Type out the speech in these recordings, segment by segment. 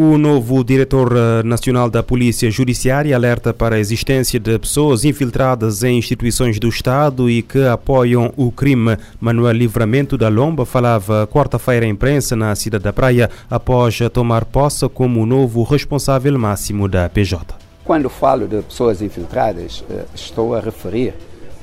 O novo diretor eh, nacional da Polícia Judiciária alerta para a existência de pessoas infiltradas em instituições do Estado e que apoiam o crime. Manuel Livramento da Lomba falava quarta-feira à imprensa na cidade da Praia após tomar posse como novo responsável máximo da PJ. Quando falo de pessoas infiltradas, eh, estou a referir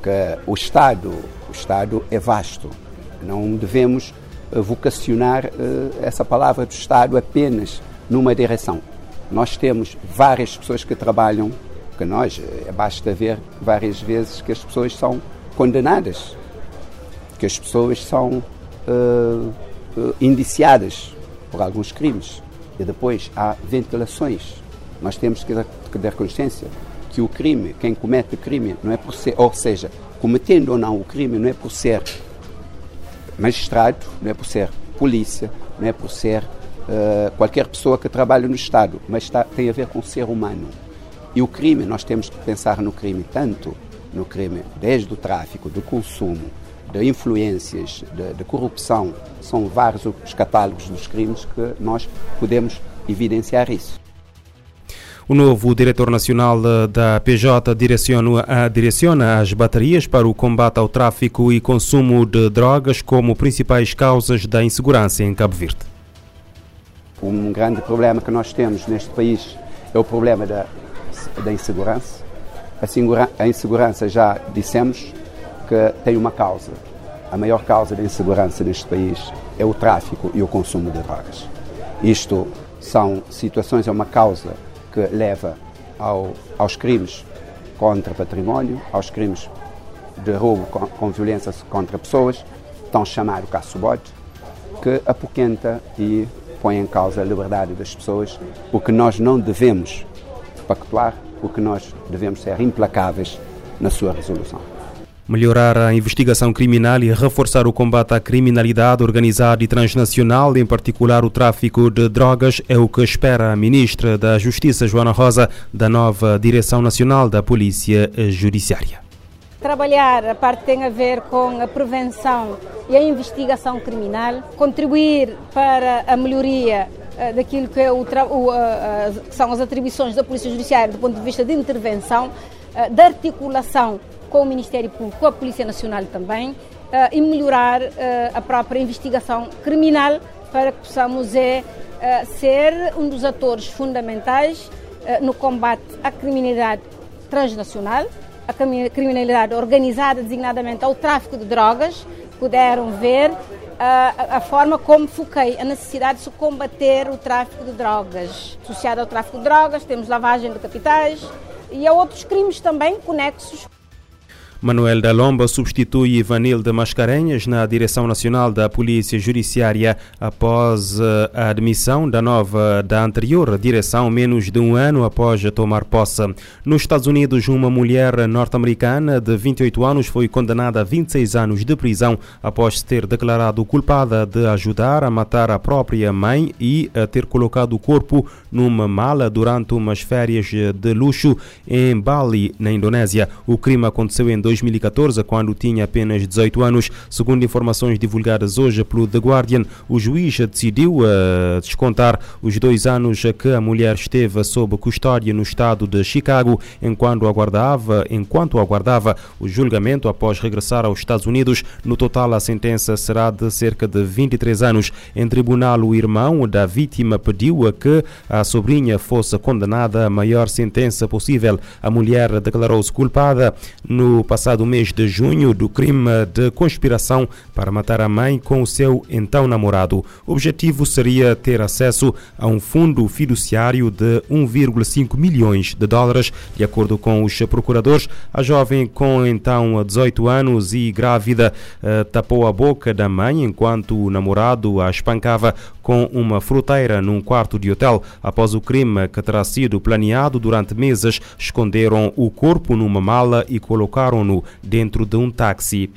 que o Estado, o Estado é vasto. Não devemos eh, vocacionar essa palavra do Estado apenas numa direção. Nós temos várias pessoas que trabalham, que nós, eh, basta ver várias vezes que as pessoas são condenadas, que as pessoas são uh, uh, indiciadas por alguns crimes. E depois há ventilações. Nós temos que, que dar consciência que o crime, quem comete o crime, não é por ser, ou seja, cometendo ou não o crime, não é por ser magistrado, não é por ser polícia, não é por ser uh, qualquer pessoa que trabalha no Estado, mas está, tem a ver com o ser humano. E o crime, nós temos que pensar no crime tanto no crime desde o tráfico, do consumo, de influências, de, de corrupção. São vários os catálogos dos crimes que nós podemos evidenciar isso. O novo diretor nacional da PJ direciona, direciona as baterias para o combate ao tráfico e consumo de drogas como principais causas da insegurança em Cabo Verde. Um grande problema que nós temos neste país é o problema da, da insegurança. A, insegurança, já dissemos, que tem uma causa. A maior causa da insegurança neste país é o tráfico e o consumo de drogas. Isto são situações, é uma causa que leva ao, aos crimes contra património, aos crimes de roubo com, com violência contra pessoas, tão chamado caço-bote, que apoquenta e põe em causa a liberdade das pessoas, o que nós não devemos pactuar, o que nós devemos ser implacáveis na sua resolução. Melhorar a investigação criminal e reforçar o combate à criminalidade organizada e transnacional, em particular o tráfico de drogas, é o que espera a Ministra da Justiça, Joana Rosa, da nova Direção Nacional da Polícia Judiciária. Trabalhar a parte que tem a ver com a prevenção e a investigação criminal, contribuir para a melhoria uh, daquilo que, é o, o, uh, que, são as atribuições da Polícia Judiciária do ponto de vista de intervenção, da articulação com o Ministério Público, com a Polícia Nacional também, e melhorar a própria investigação criminal para que possamos é, ser um dos atores fundamentais no combate à criminalidade transnacional, a criminalidade organizada, designadamente ao tráfico de drogas, puderam ver a, a, forma como foquei a necessidade de se combater o tráfico de drogas. Associado ao tráfico de drogas, temos lavagem de capitais e a outros crimes também conexos Manuel da Lomba substitui Ivanilde Mascarenhas na direção nacional da Polícia Judiciária após eh, a admissão da nova da anterior direção menos de um ano após tomar posse. Nos Estados Unidos, uma mulher norte-americana de 28 anos foi condenada a 26 anos de prisão após ter declarado culpada de ajudar a matar a própria mãe e ter colocado o corpo numa mala durante umas férias de luxo em Bali, na Indonésia. O crime aconteceu em 2014, quando tinha apenas 18 anos. Segundo informações divulgadas hoje pelo The Guardian, o juiz decidiu uh, descontar os dois anos que a mulher esteve sob custódia no estado de Chicago, enquanto aguardava, enquanto aguardava o julgamento após regressar aos Estados Unidos. No total, a sentença será de cerca de 23 anos. Em tribunal, o irmão da vítima pediu a que a sobrinha fosse condenada à maior sentença possível. A mulher declarou-se culpada no passado passado mês de junho do crime de conspiração para matar a mãe com o seu então namorado. O objetivo seria ter acesso a um fundo fiduciário de 1,5 milhões de dólares. De acordo com os procuradores, a jovem com então 18 anos e grávida eh, tapou a boca da mãe enquanto o namorado a espancava com uma fruteira num quarto de hotel. Após o crime que terá sido planeado durante meses, esconderam o corpo numa mala e colocaram-no dentro de um táxi.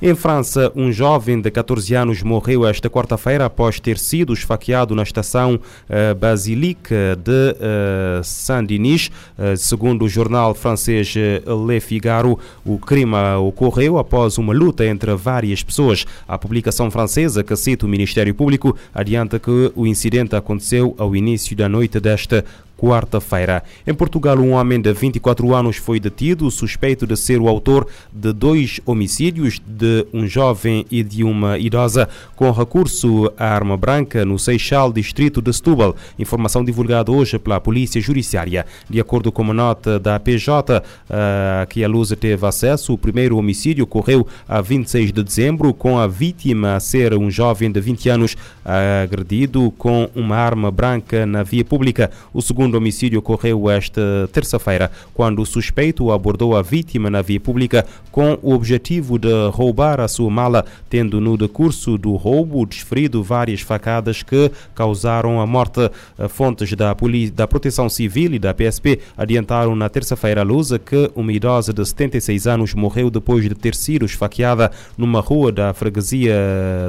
Em França, um jovem de 14 anos morreu esta quarta-feira após ter sido esfaqueado na estação uh, Basilique de uh, Saint-Denis. Uh, segundo o jornal francês Le Figaro, o crime ocorreu após uma luta entre várias pessoas. A publicação francesa, que cita o Ministério Público, adianta que o incidente aconteceu ao início da noite desta quarta-feira. Em Portugal, um homem de 24 anos foi detido, suspeito de ser o autor de dois homicídios de um jovem e de uma idosa, com recurso à arma branca no Seixal, distrito de Setúbal. Informação divulgada hoje pela Polícia Judiciária. De acordo com uma nota da PJ, uh, que a Luz teve acesso, o primeiro homicídio ocorreu a 26 de dezembro, com a vítima a ser um jovem de 20 anos agredido com uma arma branca na via pública. O segundo segundo homicídio ocorreu esta terça-feira, quando o suspeito abordou a vítima na via pública com o objetivo de roubar a sua mala, tendo no decurso do roubo desferido várias facadas que causaram a morte. Fontes da, Polícia, da Proteção Civil e da PSP adiantaram na terça-feira à luz que uma idosa de 76 anos morreu depois de ter sido esfaqueada numa rua da freguesia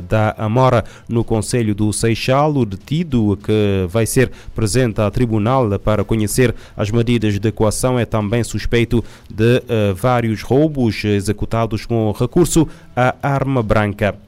da Amora, no Conselho do Seixal. O detido, que vai ser presente a tribunal para conhecer as medidas de coação é também suspeito de uh, vários roubos executados com recurso à arma branca.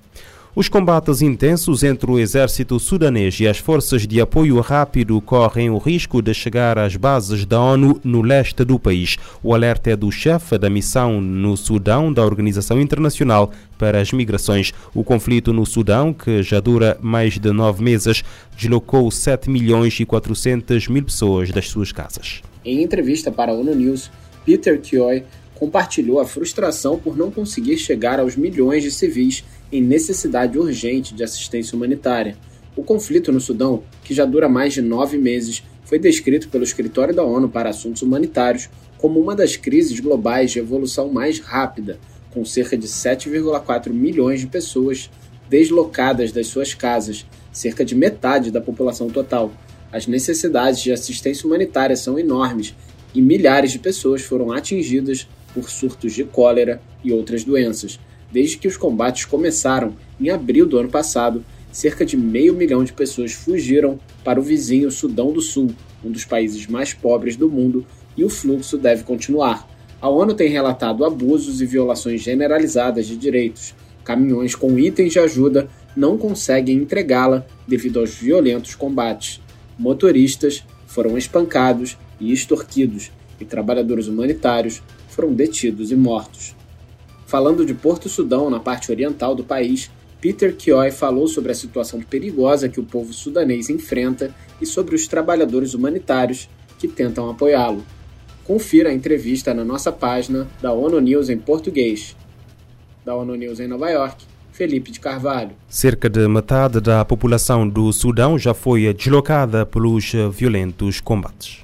Os combates intensos entre o exército sudanês e as forças de apoio rápido correm o risco de chegar às bases da ONU no leste do país. O alerta é do chefe da missão no Sudão da Organização Internacional para as Migrações. O conflito no Sudão, que já dura mais de nove meses, deslocou 7 milhões e 400 mil pessoas das suas casas. Em entrevista para a ONU News, Peter Kioy compartilhou a frustração por não conseguir chegar aos milhões de civis em necessidade urgente de assistência humanitária. O conflito no Sudão, que já dura mais de nove meses, foi descrito pelo Escritório da ONU para Assuntos Humanitários como uma das crises globais de evolução mais rápida, com cerca de 7,4 milhões de pessoas deslocadas das suas casas, cerca de metade da população total. As necessidades de assistência humanitária são enormes e milhares de pessoas foram atingidas por surtos de cólera e outras doenças. Desde que os combates começaram em abril do ano passado, cerca de meio milhão de pessoas fugiram para o vizinho Sudão do Sul, um dos países mais pobres do mundo, e o fluxo deve continuar. A ONU tem relatado abusos e violações generalizadas de direitos. Caminhões com itens de ajuda não conseguem entregá-la devido aos violentos combates. Motoristas foram espancados e extorquidos, e trabalhadores humanitários foram detidos e mortos. Falando de Porto Sudão, na parte oriental do país, Peter Kioy falou sobre a situação perigosa que o povo sudanês enfrenta e sobre os trabalhadores humanitários que tentam apoiá-lo. Confira a entrevista na nossa página da ONU News em português. Da ONU News em Nova York, Felipe de Carvalho. Cerca de metade da população do Sudão já foi deslocada pelos violentos combates.